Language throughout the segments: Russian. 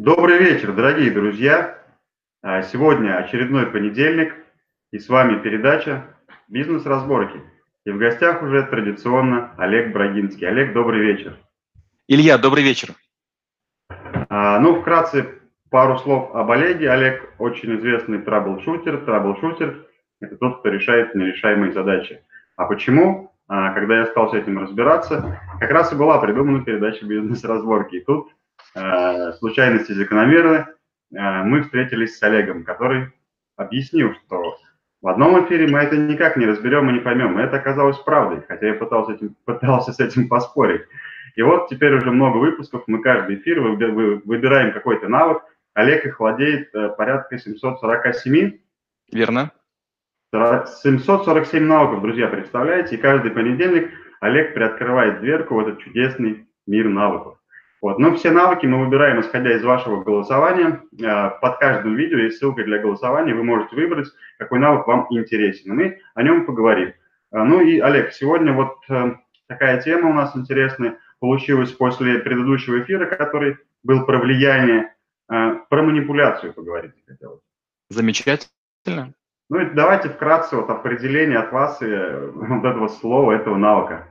Добрый вечер, дорогие друзья. А, сегодня очередной понедельник, и с вами передача «Бизнес-разборки». И в гостях уже традиционно Олег Брагинский. Олег, добрый вечер. Илья, добрый вечер. А, ну, вкратце пару слов об Олеге. Олег очень известный траблшутер. Траблшутер – это тот, кто решает нерешаемые задачи. А почему? А, когда я стал с этим разбираться, как раз и была придумана передача «Бизнес-разборки». И тут случайности закономерны, э, мы встретились с Олегом, который объяснил, что в одном эфире мы это никак не разберем и не поймем. И это оказалось правдой, хотя я пытался, этим, пытался с этим поспорить. И вот теперь уже много выпусков, мы каждый эфир выбираем какой-то навык. Олег их владеет э, порядка 747. Верно. 747 навыков, друзья, представляете? И каждый понедельник Олег приоткрывает дверку в этот чудесный мир навыков. Вот. Но все навыки мы выбираем, исходя из вашего голосования. Э, под каждым видео есть ссылка для голосования, вы можете выбрать, какой навык вам интересен. Мы о нем поговорим. Э, ну и, Олег, сегодня вот э, такая тема у нас интересная получилась после предыдущего эфира, который был про влияние, про манипуляцию поговорить хотелось. Замечательно. Ну и давайте вкратце вот определение от вас и вот этого слова, этого навыка.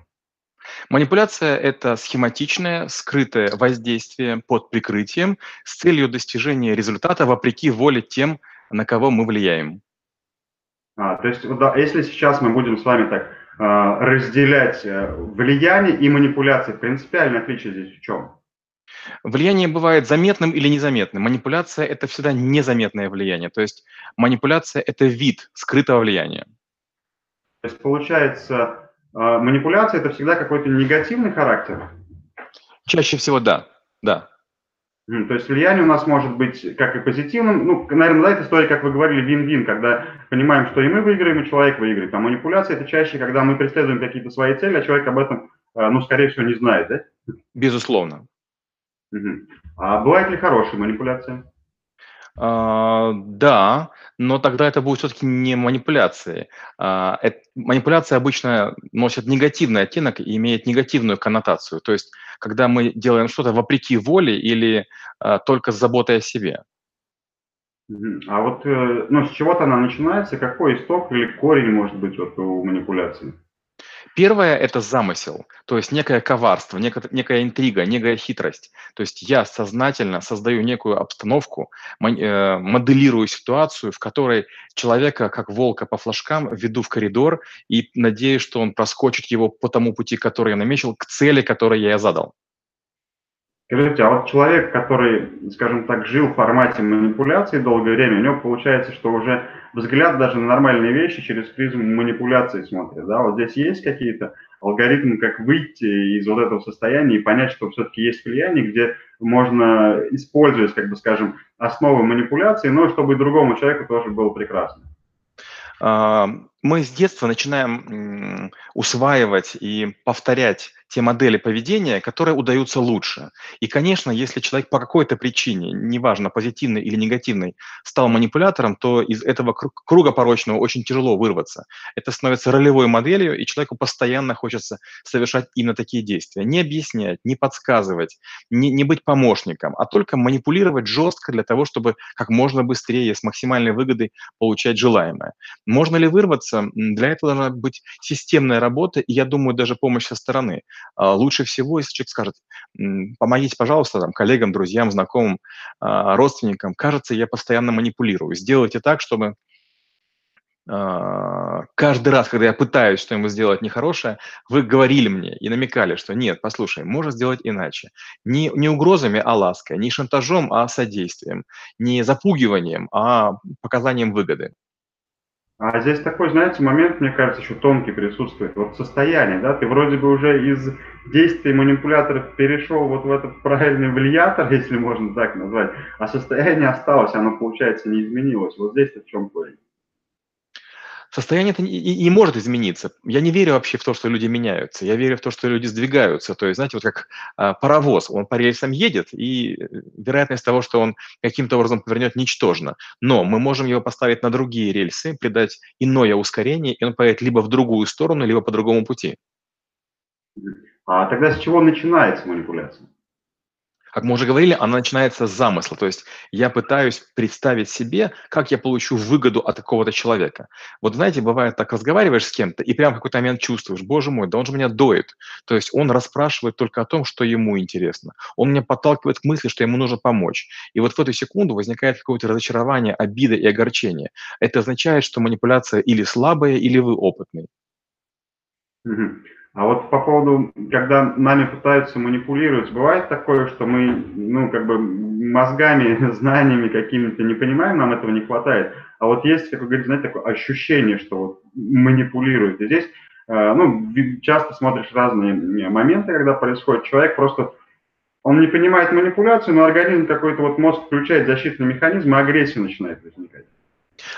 Манипуляция– это схематичное, скрытое воздействие под прикрытием с целью достижения результата вопреки воле тем, на кого мы влияем. А, то есть, да, если сейчас мы будем с вами так а, разделять э, влияние и манипуляции, принципиальное отличие здесь в чем? Влияние бывает заметным или незаметным. Манипуляция – это всегда незаметное влияние. То есть манипуляция – это вид скрытого влияния. То есть получается, манипуляция – это всегда какой-то негативный характер? Чаще всего да, да. То есть влияние у нас может быть как и позитивным, ну, наверное, да, это история, как вы говорили, вин-вин, когда понимаем, что и мы выиграем, и человек выиграет. А манипуляция – это чаще, когда мы преследуем какие-то свои цели, а человек об этом, а, ну, скорее всего, не знает, да? Безусловно. Угу. А бывает ли хорошая манипуляция? А, да, но тогда это будет все-таки не манипуляции. А, это, манипуляция обычно носит негативный оттенок и имеет негативную коннотацию. То есть, когда мы делаем что-то вопреки воле или а, только с заботой о себе. А вот э, ну, с чего-то она начинается, какой исток или корень может быть вот у манипуляции? Первое – это замысел, то есть некое коварство, некая, некая интрига, некая хитрость. То есть я сознательно создаю некую обстановку, э, моделирую ситуацию, в которой человека, как волка по флажкам, веду в коридор и надеюсь, что он проскочит его по тому пути, который я намечил, к цели, которую я задал. Скажите, а вот человек, который, скажем так, жил в формате манипуляции долгое время, у него получается, что уже взгляд даже на нормальные вещи через призму манипуляции смотрит, да? Вот здесь есть какие-то алгоритмы, как выйти из вот этого состояния и понять, что все-таки есть влияние, где можно использовать, как бы скажем, основы манипуляции, но чтобы и другому человеку тоже было прекрасно. Мы с детства начинаем усваивать и повторять те модели поведения, которые удаются лучше. И, конечно, если человек по какой-то причине, неважно, позитивной или негативной, стал манипулятором, то из этого круга порочного очень тяжело вырваться. Это становится ролевой моделью, и человеку постоянно хочется совершать именно такие действия. Не объяснять, не подсказывать, не, не быть помощником, а только манипулировать жестко для того, чтобы как можно быстрее с максимальной выгодой получать желаемое. Можно ли вырваться? Для этого должна быть системная работа, и я думаю, даже помощь со стороны. А, лучше всего, если человек скажет, помогите, пожалуйста, там, коллегам, друзьям, знакомым, а, родственникам, кажется, я постоянно манипулирую. Сделайте так, чтобы а, каждый раз, когда я пытаюсь что-нибудь сделать нехорошее, вы говорили мне и намекали, что нет, послушай, можно сделать иначе. Не, не угрозами, а лаской, не шантажом, а содействием, не запугиванием, а показанием выгоды. А здесь такой, знаете, момент, мне кажется, еще тонкий присутствует. Вот состояние, да, ты вроде бы уже из действий манипуляторов перешел вот в этот правильный влиятор, если можно так назвать, а состояние осталось, оно, получается, не изменилось. Вот здесь-то в чем корень? Состояние это и, и может измениться. Я не верю вообще в то, что люди меняются. Я верю в то, что люди сдвигаются. То есть, знаете, вот как а, паровоз, он по рельсам едет, и э, вероятность того, что он каким-то образом повернет, ничтожна. Но мы можем его поставить на другие рельсы, придать иное ускорение, и он поедет либо в другую сторону, либо по другому пути. А тогда с чего начинается манипуляция? Как мы уже говорили, она начинается с замысла. То есть я пытаюсь представить себе, как я получу выгоду от какого-то человека. Вот знаете, бывает так, разговариваешь с кем-то, и прямо в какой-то момент чувствуешь, боже мой, да он же меня доит. То есть он расспрашивает только о том, что ему интересно. Он меня подталкивает к мысли, что ему нужно помочь. И вот в эту секунду возникает какое-то разочарование, обида и огорчение. Это означает, что манипуляция или слабая, или вы опытный. А вот по поводу, когда нами пытаются манипулировать, бывает такое, что мы, ну, как бы мозгами, знаниями какими-то не понимаем, нам этого не хватает. А вот есть, как вы говорите, знаете, такое ощущение, что вот манипулируют. И здесь, э, ну, часто смотришь разные моменты, когда происходит. Человек просто, он не понимает манипуляцию, но организм какой-то вот мозг включает защитный механизм, и агрессия начинает возникать.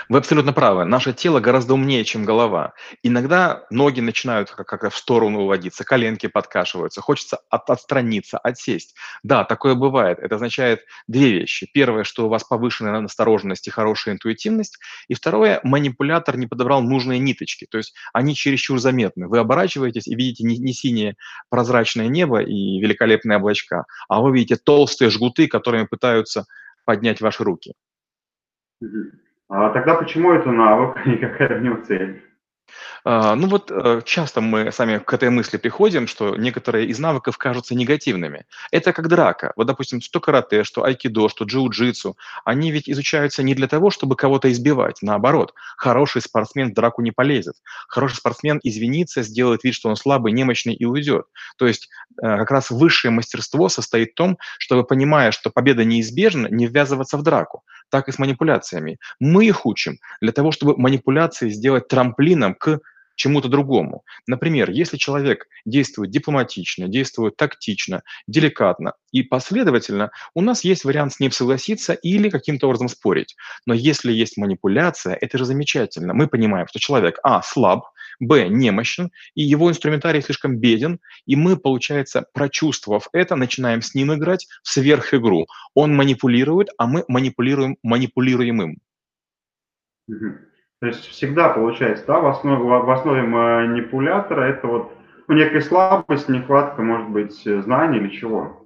Вы абсолютно правы. Наше тело гораздо умнее, чем голова. Иногда ноги начинают как-то в сторону уводиться, коленки подкашиваются, хочется от, отстраниться, отсесть. Да, такое бывает. Это означает две вещи. Первое, что у вас повышенная настороженность и хорошая интуитивность. И второе, манипулятор не подобрал нужные ниточки. То есть они чересчур заметны. Вы оборачиваетесь и видите не, не синее прозрачное небо и великолепные облачка, а вы видите толстые жгуты, которыми пытаются поднять ваши руки. А тогда почему это навык и какая в нем цель? А, ну вот э, часто мы сами к этой мысли приходим, что некоторые из навыков кажутся негативными. Это как драка. Вот, допустим, что карате, что айкидо, что джиу-джитсу, они ведь изучаются не для того, чтобы кого-то избивать. Наоборот, хороший спортсмен в драку не полезет. Хороший спортсмен извинится, сделает вид, что он слабый, немощный и уйдет. То есть э, как раз высшее мастерство состоит в том, чтобы, понимая, что победа неизбежна, не ввязываться в драку. Так и с манипуляциями. Мы их учим для того, чтобы манипуляции сделать трамплином к чему-то другому. Например, если человек действует дипломатично, действует тактично, деликатно и последовательно, у нас есть вариант с ним согласиться или каким-то образом спорить. Но если есть манипуляция, это же замечательно. Мы понимаем, что человек, а, слаб, б, немощен, и его инструментарий слишком беден, и мы, получается, прочувствовав это, начинаем с ним играть в сверхигру. Он манипулирует, а мы манипулируем манипулируемым. То есть всегда получается, да, в основе, в основе манипулятора это вот ну, некая слабость, нехватка, может быть, знаний или чего.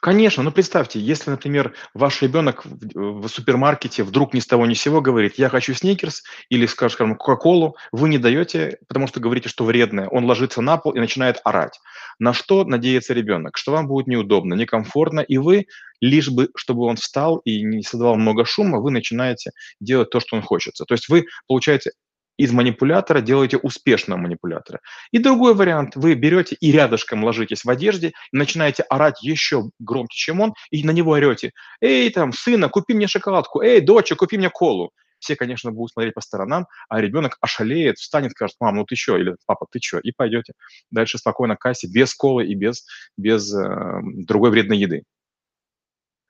Конечно, ну представьте, если, например, ваш ребенок в, в супермаркете вдруг ни с того ни с сего говорит, я хочу сникерс или, скажем, кока-колу, вы не даете, потому что говорите, что вредное, он ложится на пол и начинает орать. На что надеется ребенок? Что вам будет неудобно, некомфортно, и вы, лишь бы, чтобы он встал и не создавал много шума, вы начинаете делать то, что он хочет. То есть вы, получаете, из манипулятора делаете успешного манипулятора. И другой вариант, вы берете и рядышком ложитесь в одежде, начинаете орать еще громче, чем он, и на него орете, эй, там, сына, купи мне шоколадку, эй, доча, купи мне колу. Все, конечно, будут смотреть по сторонам, а ребенок ошалеет, встанет, скажет, мам, ну ты что, или папа, ты что, и пойдете дальше спокойно к кассе, без колы и без, без э, другой вредной еды.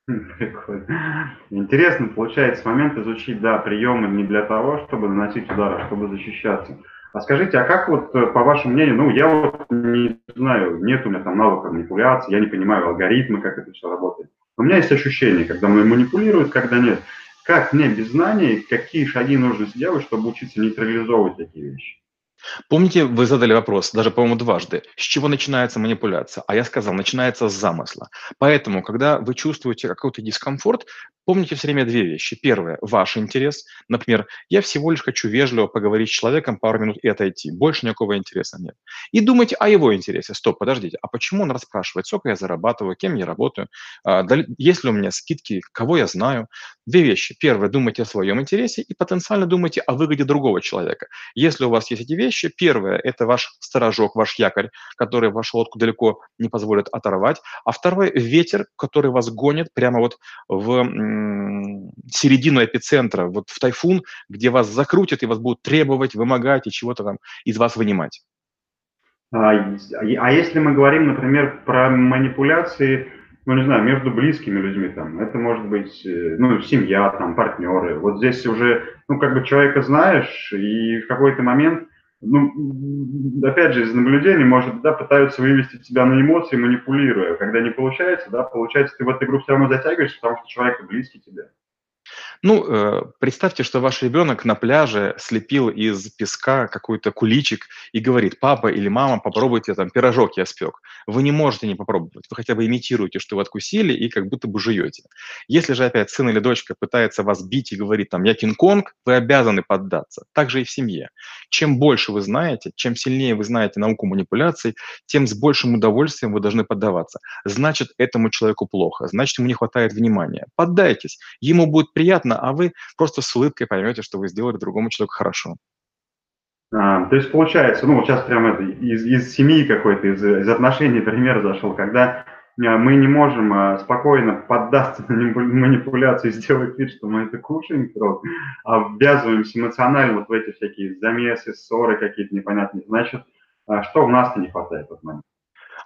Интересно, получается, момент изучить, да, приемы не для того, чтобы наносить удар, а чтобы защищаться. А скажите, а как вот, э, по вашему мнению, ну, я вот не знаю, нет у меня там навыка манипуляции, я не понимаю алгоритмы, как это все работает. У меня есть ощущение, когда мной манипулируют, когда нет. Как мне без знаний, какие шаги нужно сделать, чтобы учиться нейтрализовывать такие вещи? Помните, вы задали вопрос, даже, по-моему, дважды, с чего начинается манипуляция? А я сказал, начинается с замысла. Поэтому, когда вы чувствуете какой-то дискомфорт, помните все время две вещи. Первое – ваш интерес. Например, я всего лишь хочу вежливо поговорить с человеком пару минут и отойти. Больше никакого интереса нет. И думайте о его интересе. Стоп, подождите, а почему он расспрашивает, сколько я зарабатываю, кем я работаю, а, есть ли у меня скидки, кого я знаю? Две вещи. Первое – думайте о своем интересе и потенциально думайте о выгоде другого человека. Если у вас есть эти вещи, первое – это ваш сторожок, ваш якорь, который вашу лодку далеко не позволит оторвать. А второе – ветер, который вас гонит прямо вот в середину эпицентра, вот в тайфун, где вас закрутят и вас будут требовать, вымогать и чего-то там из вас вынимать. А, а если мы говорим, например, про манипуляции, ну, не знаю, между близкими людьми, там, это может быть, э, ну, семья, там, партнеры, вот здесь уже, ну, как бы человека знаешь, и в какой-то момент ну, опять же, из наблюдений, может, да, пытаются вывести тебя на эмоции, манипулируя. Когда не получается, да, получается, ты в эту игру все равно затягиваешься, потому что человек близкий тебе. Ну, э, представьте, что ваш ребенок на пляже слепил из песка какой-то куличик и говорит, папа или мама, попробуйте там пирожок я спек. Вы не можете не попробовать, вы хотя бы имитируете, что вы откусили и как будто бы жуете. Если же опять сын или дочка пытается вас бить и говорит там, я Кинг-Конг, вы обязаны поддаться. Так же и в семье. Чем больше вы знаете, чем сильнее вы знаете науку манипуляций, тем с большим удовольствием вы должны поддаваться. Значит, этому человеку плохо, значит, ему не хватает внимания. Поддайтесь, ему будет приятно, а вы просто с улыбкой поймете, что вы сделали другому человеку хорошо. А, то есть получается, ну, сейчас прямо это, из, из семьи какой-то, из, из отношений пример зашел, когда а, мы не можем а, спокойно поддаться на манипуляции, сделать вид, что мы это кушаем, а ввязываемся эмоционально вот в эти всякие замесы, ссоры какие-то непонятные. Значит, а что у нас-то не хватает в этот момент?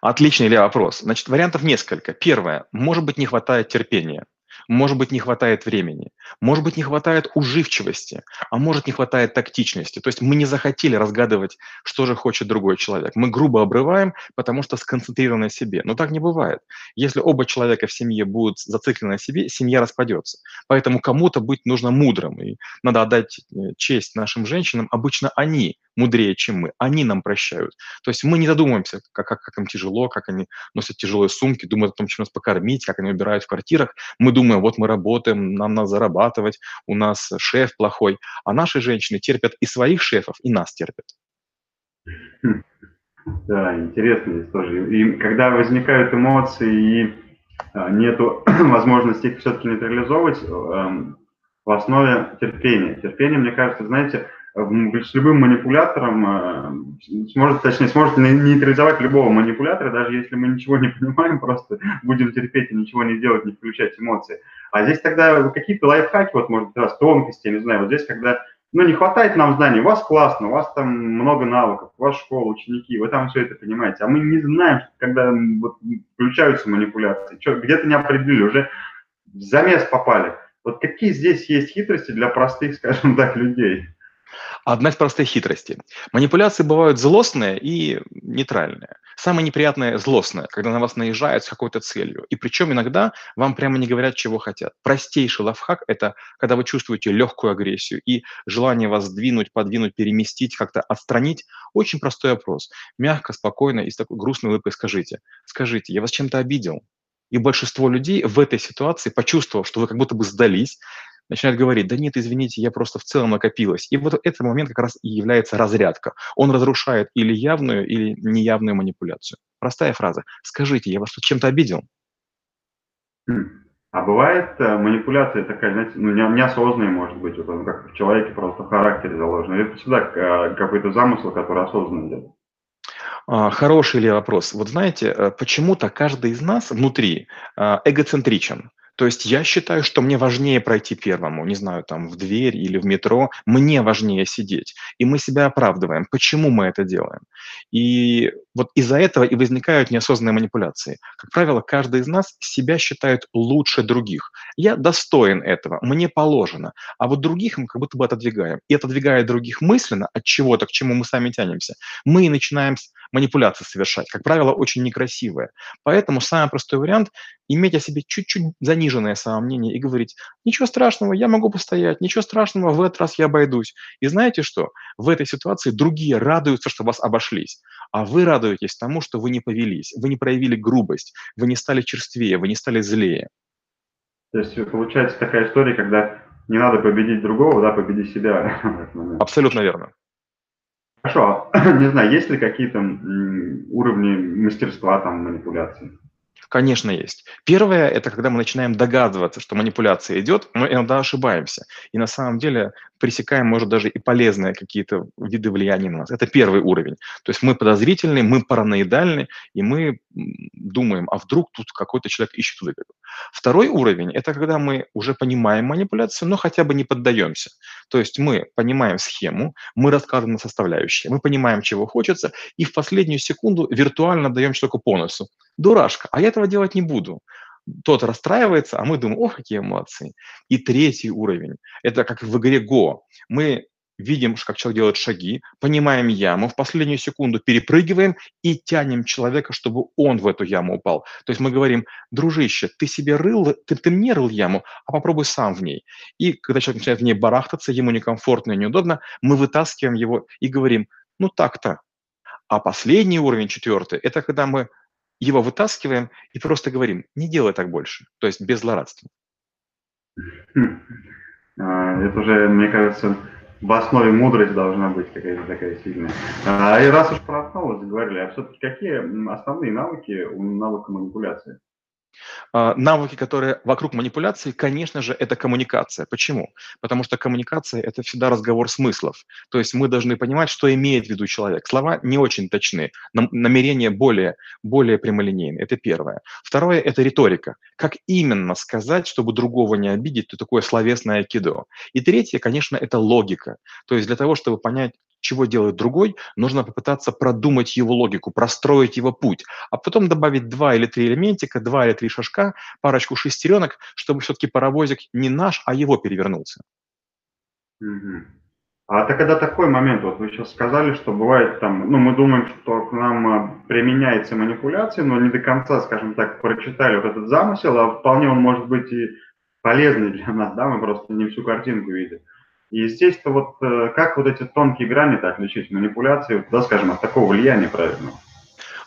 Отличный ли вопрос. Значит, вариантов несколько. Первое. Может быть, не хватает терпения. Может быть, не хватает времени, может быть, не хватает уживчивости, а может, не хватает тактичности. То есть мы не захотели разгадывать, что же хочет другой человек. Мы грубо обрываем, потому что сконцентрированы на себе. Но так не бывает. Если оба человека в семье будут зациклены на себе, семья распадется. Поэтому кому-то быть нужно мудрым. И надо отдать э, честь нашим женщинам. Обычно они мудрее, чем мы. Они нам прощают. То есть мы не задумываемся, как, как, как им тяжело, как они носят тяжелые сумки, думают о том, чем нас покормить, как они убирают в квартирах. Мы думаем, вот мы работаем, нам надо зарабатывать, у нас шеф плохой. А наши женщины терпят и своих шефов, и нас терпят. Да, интересно тоже. И когда возникают эмоции и а, нету возможности их все-таки нейтрализовывать, эм, в основе терпения. Терпение, мне кажется, знаете, с любым манипулятором э, сможет, точнее, сможет нейтрализовать любого манипулятора, даже если мы ничего не понимаем, просто будем терпеть и ничего не делать, не включать эмоции. А здесь тогда какие-то лайфхаки, вот, может, раз тонкости, я не знаю, вот здесь, когда, ну, не хватает нам знаний, у вас классно, у вас там много навыков, у вас школа, ученики, вы там все это понимаете, а мы не знаем, когда вот, включаются манипуляции, что, где-то не определили, уже в замес попали. Вот какие здесь есть хитрости для простых, скажем так, людей? Одна из простых хитростей. Манипуляции бывают злостные и нейтральные. Самое неприятное – злостное, когда на вас наезжают с какой-то целью. И причем иногда вам прямо не говорят, чего хотят. Простейший лайфхак – это когда вы чувствуете легкую агрессию и желание вас сдвинуть, подвинуть, переместить, как-то отстранить. Очень простой вопрос. Мягко, спокойно и с такой грустной улыбкой скажите. Скажите, я вас чем-то обидел? И большинство людей в этой ситуации, почувствовав, что вы как будто бы сдались, начинает говорить, да нет, извините, я просто в целом накопилась. И вот этот момент как раз и является разрядка. Он разрушает или явную, или неявную манипуляцию. Простая фраза. Скажите, я вас тут чем-то обидел? Хм. А бывает э, манипуляция такая, знаете, ну, не, неосознанная, может быть, вот как в человеке просто в характере заложено. Это всегда э, какой-то замысел, который осознанно идет. А, хороший ли вопрос? Вот знаете, э, почему-то каждый из нас внутри эгоцентричен. То есть я считаю, что мне важнее пройти первому, не знаю, там в дверь или в метро, мне важнее сидеть. И мы себя оправдываем. Почему мы это делаем? И вот из-за этого и возникают неосознанные манипуляции. Как правило, каждый из нас себя считает лучше других. Я достоин этого, мне положено. А вот других мы как будто бы отодвигаем. И отодвигая других мысленно от чего-то, к чему мы сами тянемся, мы начинаем манипуляции совершать. Как правило, очень некрасивые. Поэтому самый простой вариант – иметь о себе чуть-чуть заниженное самомнение и говорить, ничего страшного, я могу постоять, ничего страшного, в этот раз я обойдусь. И знаете что? В этой ситуации другие радуются, что вас обошлись. А вы радуетесь тому, что вы не повелись, вы не проявили грубость, вы не стали черствее, вы не стали злее. То есть получается такая история, когда не надо победить другого, да, победи себя. Абсолютно верно. Хорошо, не знаю, есть ли какие-то уровни мастерства там манипуляции? Конечно, есть. Первое – это когда мы начинаем догадываться, что манипуляция идет, мы иногда ошибаемся. И на самом деле пресекаем, может, даже и полезные какие-то виды влияния на нас. Это первый уровень. То есть мы подозрительны, мы параноидальны, и мы думаем, а вдруг тут какой-то человек ищет выгоду. Второй уровень – это когда мы уже понимаем манипуляцию, но хотя бы не поддаемся. То есть мы понимаем схему, мы рассказываем на составляющие, мы понимаем, чего хочется, и в последнюю секунду виртуально даем человеку по носу. Дурашка, а я этого делать не буду тот расстраивается, а мы думаем, ох, какие эмоции. И третий уровень, это как в игре Go. Мы видим, как человек делает шаги, понимаем яму, в последнюю секунду перепрыгиваем и тянем человека, чтобы он в эту яму упал. То есть мы говорим, дружище, ты себе рыл, ты, ты мне рыл яму, а попробуй сам в ней. И когда человек начинает в ней барахтаться, ему некомфортно и неудобно, мы вытаскиваем его и говорим, ну так-то. А последний уровень, четвертый, это когда мы его вытаскиваем и просто говорим, не делай так больше, то есть без злорадства. А, это уже, мне кажется, в основе мудрость должна быть какая-то такая сильная. А, и раз уж про основу заговорили, а все-таки какие основные навыки у навыка манипуляции? А, навыки, которые вокруг манипуляции, конечно же, это коммуникация. Почему? Потому что коммуникация – это всегда разговор смыслов. То есть мы должны понимать, что имеет в виду человек. Слова не очень точны, намерения более, более прямолинейны. Это первое. Второе – это риторика. Как именно сказать, чтобы другого не обидеть, то такое словесное кидо. И третье, конечно, это логика. То есть для того, чтобы понять, чего делает другой, нужно попытаться продумать его логику, простроить его путь, а потом добавить два или три элементика, два или три шажка, парочку шестеренок, чтобы все-таки паровозик не наш, а его перевернулся. А это когда такой момент, вот вы сейчас сказали, что бывает там, ну мы думаем, что к нам а, применяется манипуляция, но не до конца, скажем так, прочитали вот этот замысел, а вполне он может быть и полезный для нас, да, мы просто не всю картинку видим. И, естественно, вот э, как вот эти тонкие грани-то отличить, манипуляции, да, скажем, от такого влияния правильного?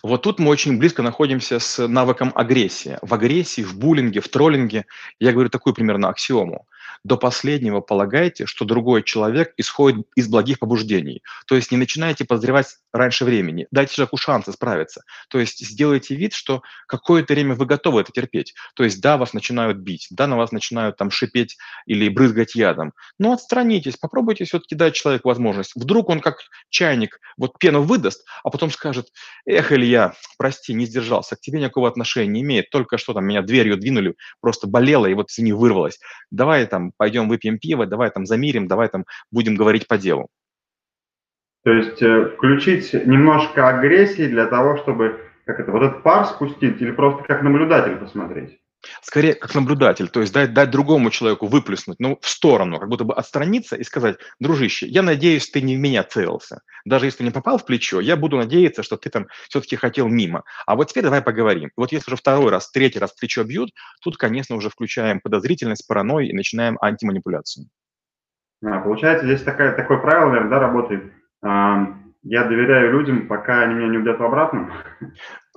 Вот тут мы очень близко находимся с навыком агрессии. В агрессии, в буллинге, в троллинге, я говорю такую примерно аксиому – до последнего полагайте, что другой человек исходит из благих побуждений. То есть не начинайте подозревать раньше времени. Дайте человеку шанс исправиться. То есть сделайте вид, что какое-то время вы готовы это терпеть. То есть да, вас начинают бить, да, на вас начинают там шипеть или брызгать ядом. Но отстранитесь, попробуйте все-таки дать человеку возможность. Вдруг он как чайник вот пену выдаст, а потом скажет, эх, Илья, прости, не сдержался, к тебе никакого отношения не имеет, только что там меня дверью двинули, просто болело и вот извини, вырвалось. Давай там пойдем выпьем пиво, давай там замирим, давай там будем говорить по делу. То есть э, включить немножко агрессии для того, чтобы как это, вот этот пар спустить или просто как наблюдатель посмотреть? Скорее, как наблюдатель, то есть дать, дать другому человеку выплеснуть, ну, в сторону, как будто бы отстраниться и сказать, дружище, я надеюсь, ты не в меня целился. Даже если не попал в плечо, я буду надеяться, что ты там все-таки хотел мимо. А вот теперь давай поговорим. Вот если уже второй раз, третий раз плечо бьют, тут, конечно, уже включаем подозрительность, паранойю и начинаем антиманипуляцию. А, получается, здесь такая, такое правило, наверное, да, работает я доверяю людям, пока они меня не убедят в обратном.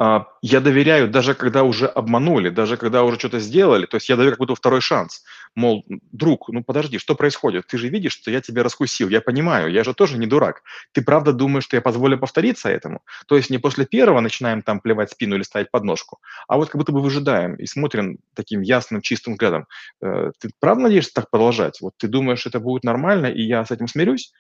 А, я доверяю, даже когда уже обманули, даже когда уже что-то сделали, то есть я даю как будто второй шанс. Мол, друг, ну подожди, что происходит? Ты же видишь, что я тебя раскусил, я понимаю, я же тоже не дурак. Ты правда думаешь, что я позволю повториться этому? То есть не после первого начинаем там плевать спину или ставить подножку, а вот как будто бы выжидаем и смотрим таким ясным, чистым взглядом. Э, ты правда надеешься так продолжать? Вот ты думаешь, это будет нормально, и я с этим смирюсь?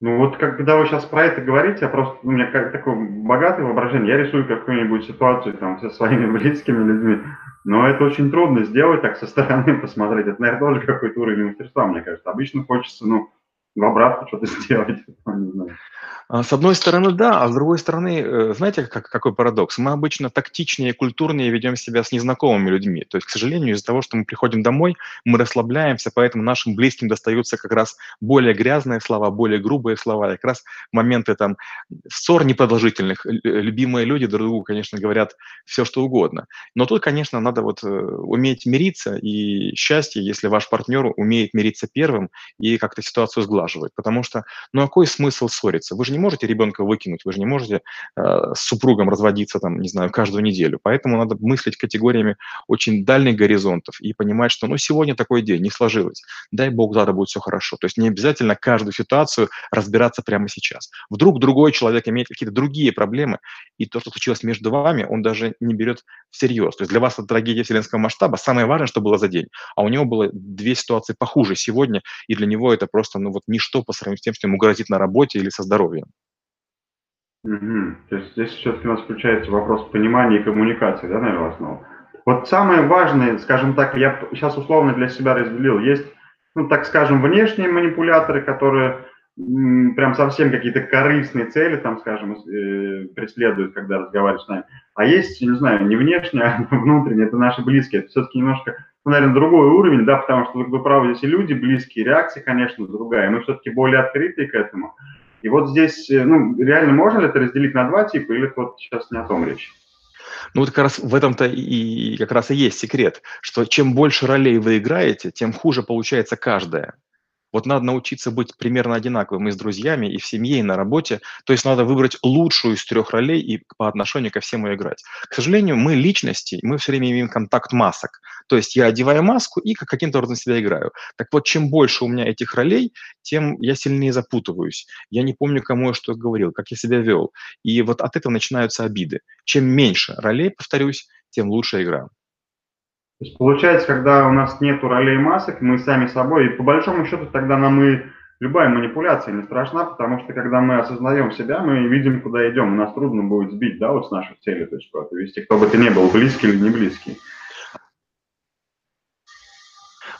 Ну вот когда вы сейчас про это говорите, я просто, у меня как такое богатое воображение, я рисую какую-нибудь ситуацию там со своими близкими людьми, но это очень трудно сделать так со стороны посмотреть. Это, наверное, тоже какой-то уровень мастерства, мне кажется. Обычно хочется, ну, в обратку что-то сделать. А, с одной стороны, да, а с другой стороны, э, знаете, как, какой парадокс? Мы обычно тактичнее и культурнее ведем себя с незнакомыми людьми. То есть, к сожалению, из-за того, что мы приходим домой, мы расслабляемся, поэтому нашим близким достаются как раз более грязные слова, более грубые слова. Как раз моменты там ссор непродолжительных, любимые люди друг другу, конечно, говорят все, что угодно. Но тут, конечно, надо вот э, уметь мириться, и счастье, если ваш партнер умеет мириться первым и как-то ситуацию сглаживать. Потому что, ну, а какой смысл ссориться? Вы же не можете ребенка выкинуть, вы же не можете э, с супругом разводиться, там, не знаю, каждую неделю. Поэтому надо мыслить категориями очень дальних горизонтов и понимать, что, ну, сегодня такой день, не сложилось. Дай бог, завтра будет все хорошо. То есть не обязательно каждую ситуацию разбираться прямо сейчас. Вдруг другой человек имеет какие-то другие проблемы, и то, что случилось между вами, он даже не берет всерьез. То есть для вас это трагедия вселенского масштаба. Самое важное, что было за день. А у него было две ситуации похуже сегодня, и для него это просто, ну, вот ничто по сравнению с тем, что ему грозит на работе или со здоровьем. Угу. То есть здесь все-таки у нас включается вопрос понимания и коммуникации, да, наверное, в основном. Вот самое важное, скажем так, я сейчас условно для себя разделил, есть, ну, так скажем, внешние манипуляторы, которые прям совсем какие-то корыстные цели, там, скажем, э, преследуют, когда разговаривают с нами. А есть, не знаю, не внешние, а внутренние, это наши близкие. Это все-таки немножко наверное, другой уровень, да, потому что вы правы, здесь и люди близкие, реакция, конечно, другая. Мы все-таки более открыты к этому. И вот здесь, э, ну, реально можно ли это разделить на два типа, или вот сейчас не о том речь? Ну вот как раз в этом-то и как раз и есть секрет, что чем больше ролей вы играете, тем хуже получается каждая. Вот надо научиться быть примерно одинаковым и с друзьями, и в семье, и на работе. То есть надо выбрать лучшую из трех ролей и по отношению ко всем ее играть. К сожалению, мы личности, мы все время имеем контакт масок. То есть я одеваю маску и каким-то образом себя играю. Так вот, чем больше у меня этих ролей, тем я сильнее запутываюсь. Я не помню, кому я что говорил, как я себя вел. И вот от этого начинаются обиды. Чем меньше ролей, повторюсь, тем лучше игра. То есть получается, когда у нас нет ролей масок, мы сами собой, и по большому счету тогда нам и любая манипуляция не страшна, потому что когда мы осознаем себя, мы видим, куда идем, и нас трудно будет сбить, да, вот с нашей цели, то есть куда-то вести, кто бы ты ни был, близкий или не близкий.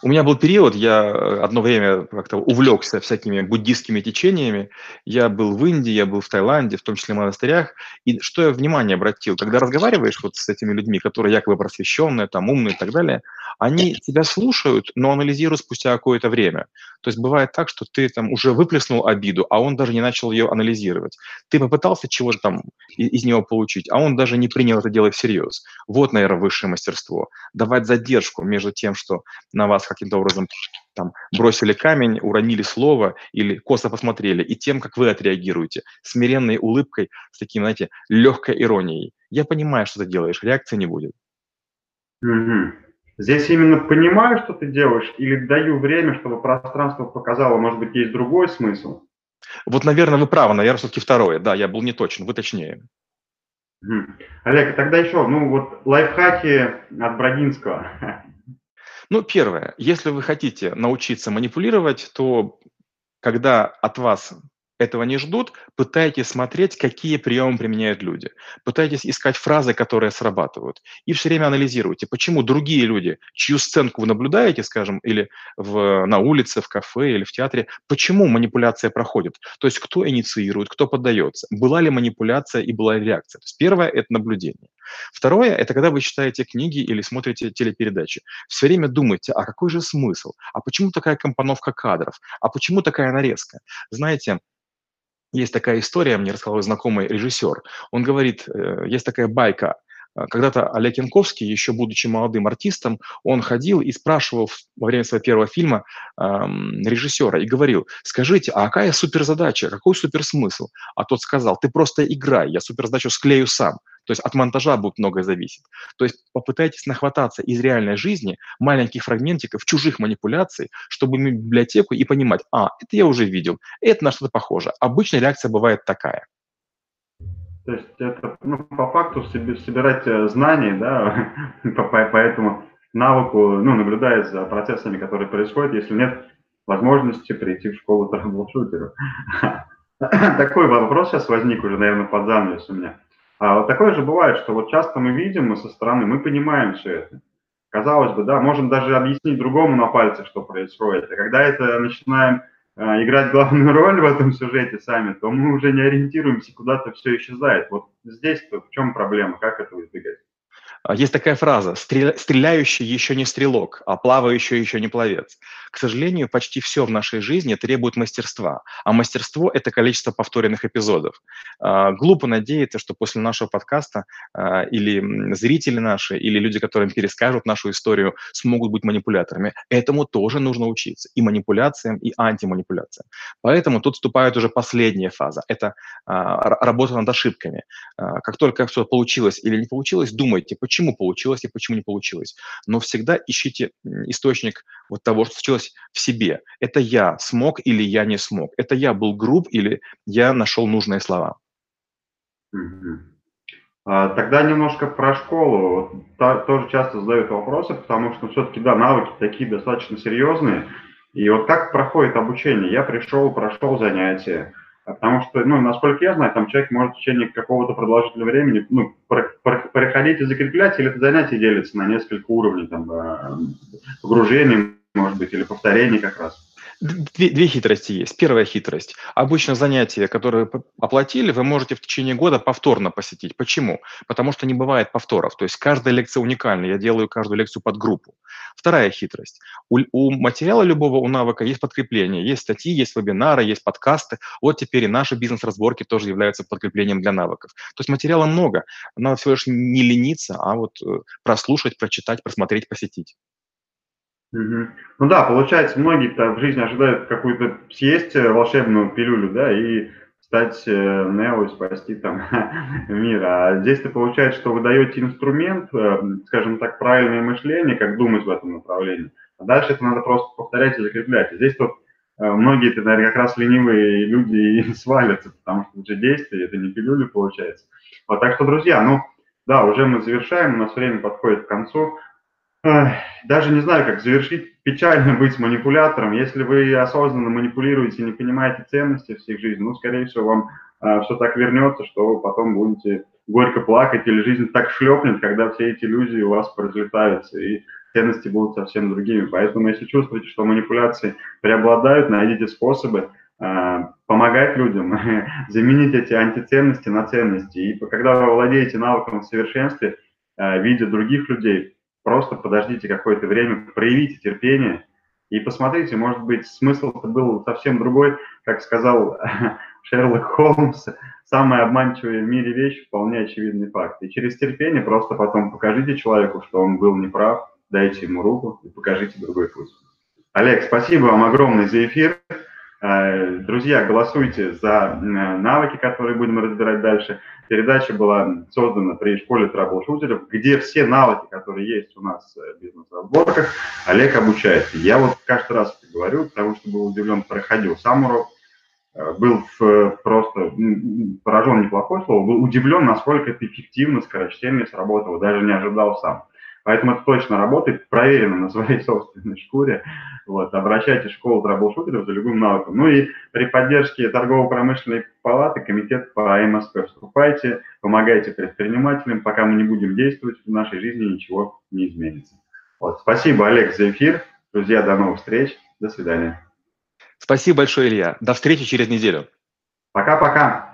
У меня был период, я э, одно время как-то увлекся всякими буддистскими течениями. Я был в Индии, я был в Таиланде, в том числе в монастырях. И что я внимание обратил, когда разговариваешь вот с этими людьми, которые якобы просвещенные, там умные и так далее, они тебя слушают, но анализируют спустя какое-то время. То есть бывает так, что ты там уже выплеснул обиду, а он даже не начал ее анализировать. Ты попытался чего-то там из него получить, а он даже не принял это дело всерьез. Вот, наверное, высшее мастерство. Давать задержку между тем, что на вас каким-то образом там бросили камень, уронили слово или косо посмотрели, и тем, как вы отреагируете, смиренной улыбкой, с таким, знаете, легкой иронией. Я понимаю, что ты делаешь, реакции не будет. Угу. Здесь именно понимаю, что ты делаешь, или даю время, чтобы пространство показало, может быть, есть другой смысл? Вот, наверное, вы правы, наверное, все-таки второе. Да, я был не точен, вы точнее. Олег, тогда еще, ну вот лайфхаки от Брагинского. Ну, первое, если вы хотите научиться манипулировать, то когда от вас этого не ждут, пытайтесь смотреть, какие приемы применяют люди. Пытайтесь искать фразы, которые срабатывают. И все время анализируйте, почему другие люди, чью сценку вы наблюдаете, скажем, или в, на улице, в кафе или в театре, почему манипуляция проходит. То есть кто инициирует, кто поддается. Была ли манипуляция и была ли реакция. То есть первое – это наблюдение. Второе – это когда вы читаете книги или смотрите телепередачи. Все время думайте, а какой же смысл? А почему такая компоновка кадров? А почему такая нарезка? Знаете, есть такая история, мне рассказал знакомый режиссер. Он говорит, э, есть такая байка. Когда-то Олег Янковский, еще будучи молодым артистом, он ходил и спрашивал во время своего первого фильма эм, режиссера и говорил, скажите, а какая суперзадача, какой суперсмысл? А тот сказал, ты просто играй, я суперзадачу склею сам. То есть от монтажа будет многое зависеть. То есть попытайтесь нахвататься из реальной жизни маленьких фрагментиков, чужих манипуляций, чтобы иметь библиотеку и понимать, а, это я уже видел, это на что-то похоже. Обычная реакция бывает такая. То есть это ну, по факту собирать э, знания, да, поэтому навыку, ну, наблюдая за процессами, которые происходят, если нет возможности прийти в школу troubleshooter у. Такой вопрос сейчас возник уже, наверное, под занавес у меня. А вот такое же бывает, что вот часто мы видим, мы со стороны, мы понимаем все это. Казалось бы, да, можем даже объяснить другому на пальце, что происходит. А когда это начинаем э, играть главную роль в этом сюжете сами, то мы уже не ориентируемся, куда-то все исчезает. Вот здесь-то в чем проблема, как это избегать? А, есть такая фраза «стреляющий еще не стрелок, а плавающий еще не пловец». К сожалению, почти все в нашей жизни требует мастерства, а мастерство – это количество повторенных эпизодов. А, глупо надеяться, что после нашего подкаста а, или зрители наши, или люди, которым перескажут нашу историю, смогут быть манипуляторами. Этому тоже нужно учиться. И манипуляциям, и антиманипуляциям. Поэтому тут вступает уже последняя фаза. Это работа над ошибками. Как только все получилось или не получилось, думайте, почему почему получилось и почему не получилось. Но всегда ищите источник вот того, что случилось в себе. Это я смог или я не смог. Это я был груб или я нашел нужные слова. А, тогда немножко про школу. Тоже часто задают вопросы, потому что все-таки, да, навыки такие достаточно серьезные. И вот как проходит обучение? Я пришел, прошел занятия, Потому что, ну, насколько я знаю, там человек может в течение какого-то продолжительного времени ну, проходить и закреплять, или это занятие делится на несколько уровней, там, э, погружения, может быть, или повторений как раз. Две, две хитрости есть. Первая хитрость. Обычно занятия, которые оплатили, вы можете в течение года повторно посетить. Почему? Потому что не бывает повторов. То есть каждая лекция уникальна. Я делаю каждую лекцию под группу. Вторая хитрость. У, у материала любого, у навыка есть подкрепление. Есть статьи, есть вебинары, есть подкасты. Вот теперь и наши бизнес-разборки тоже являются подкреплением для навыков. То есть материала много. Надо всего лишь не лениться, а вот э, прослушать, прочитать, просмотреть, посетить. Ну да, получается, многие в жизни ожидают какую-то съесть э, волшебную пилюлю, да, и стать э, Нео и спасти там мир. А здесь-то получается, что вы даете инструмент, э, скажем так, правильное мышление, как думать в этом направлении. А дальше это надо просто повторять и закреплять. И здесь вот многие, это, наверное, как раз ленивые люди и свалятся, потому что это же действие, это не пилюля получается. Вот, так что, друзья, ну, да, уже мы завершаем, у нас время подходит к концу даже не знаю, как завершить. Печально быть манипулятором. Если вы осознанно манипулируете не понимаете ценности всех жизни, ну, скорее всего, вам а, все так вернется, что вы потом будете горько плакать, или жизнь так шлепнет, когда все эти иллюзии у вас разлетаются, и ценности будут совсем другими. Поэтому, если чувствуете, что манипуляции преобладают, найдите способы а, помогать людям, заменить эти антиценности на ценности. И когда вы владеете навыком в совершенстве, а, видя других людей, Просто подождите какое-то время, проявите терпение и посмотрите, может быть, смысл-то был совсем другой, как сказал Шерлок Холмс, самая обманчивая в мире вещь – вполне очевидный факт. И через терпение просто потом покажите человеку, что он был неправ, дайте ему руку и покажите другой путь. Олег, спасибо вам огромное за эфир. Э, друзья, голосуйте за навыки, которые будем разбирать дальше. Передача была создана при школе траблшутеров, где все навыки, которые есть у нас в бизнес-разборках, Олег обучает. Я вот каждый раз говорю, потому что был удивлен, проходил сам урок, э, был просто поражен неплохое слово, был удивлен, насколько это эффективно, скорочтение сработало, даже не ожидал сам. Поэтому это точно работает, проверено на своей собственной шкуре. Вот, обращайтесь в школу трэблшутеров за любым навыком. Ну и при поддержке торгово-промышленной палаты, комитет по МСП вступайте, помогайте предпринимателям, пока мы не будем действовать, в нашей жизни ничего не изменится. Вот, спасибо, Олег, за эфир. Друзья, до новых встреч. До свидания. Спасибо большое, Илья. До встречи через неделю. Пока-пока.